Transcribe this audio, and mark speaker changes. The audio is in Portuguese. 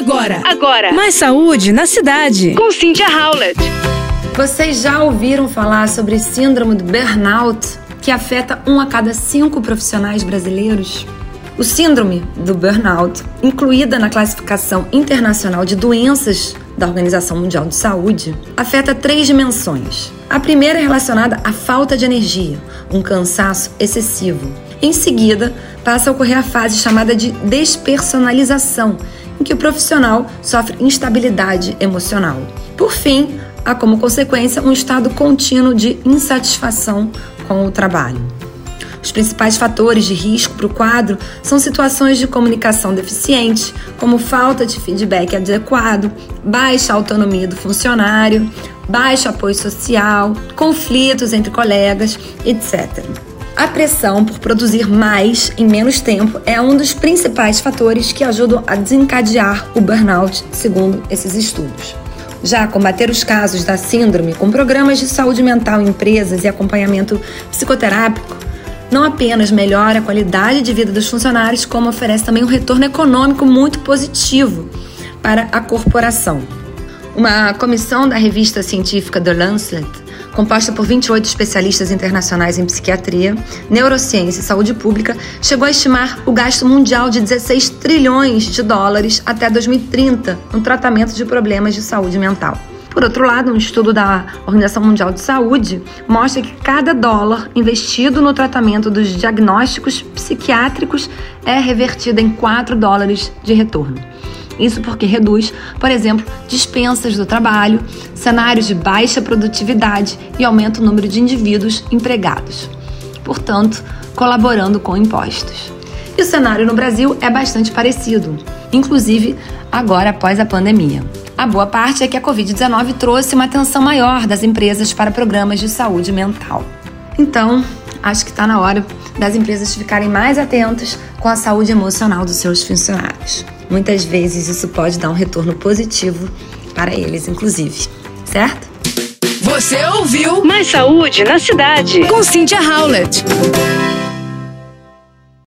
Speaker 1: Agora,
Speaker 2: agora.
Speaker 1: Mais saúde na cidade.
Speaker 2: Com Cynthia Howlett.
Speaker 3: Vocês já ouviram falar sobre síndrome do burnout, que afeta um a cada cinco profissionais brasileiros? O síndrome do burnout, incluída na classificação internacional de doenças da Organização Mundial de Saúde, afeta três dimensões. A primeira é relacionada à falta de energia, um cansaço excessivo. Em seguida, passa a ocorrer a fase chamada de despersonalização, em que o profissional sofre instabilidade emocional. Por fim, há como consequência um estado contínuo de insatisfação com o trabalho. Os principais fatores de risco para o quadro são situações de comunicação deficiente, como falta de feedback adequado, baixa autonomia do funcionário, baixo apoio social, conflitos entre colegas, etc. A pressão por produzir mais em menos tempo é um dos principais fatores que ajudam a desencadear o burnout, segundo esses estudos. Já combater os casos da síndrome com programas de saúde mental em empresas e acompanhamento psicoterápico não apenas melhora a qualidade de vida dos funcionários, como oferece também um retorno econômico muito positivo para a corporação. Uma comissão da revista científica The Lancet, composta por 28 especialistas internacionais em psiquiatria, neurociência e saúde pública, chegou a estimar o gasto mundial de 16 trilhões de dólares até 2030 no tratamento de problemas de saúde mental. Por outro lado, um estudo da Organização Mundial de Saúde mostra que cada dólar investido no tratamento dos diagnósticos psiquiátricos é revertido em 4 dólares de retorno. Isso porque reduz, por exemplo, dispensas do trabalho, cenários de baixa produtividade e aumenta o número de indivíduos empregados, portanto, colaborando com impostos. E o cenário no Brasil é bastante parecido, inclusive agora após a pandemia. A boa parte é que a Covid-19 trouxe uma atenção maior das empresas para programas de saúde mental. Então, acho que está na hora das empresas ficarem mais atentas com a saúde emocional dos seus funcionários. Muitas vezes isso pode dar um retorno positivo para eles, inclusive, certo?
Speaker 1: Você ouviu
Speaker 2: Mais saúde na cidade.
Speaker 1: Com Cynthia Howlett.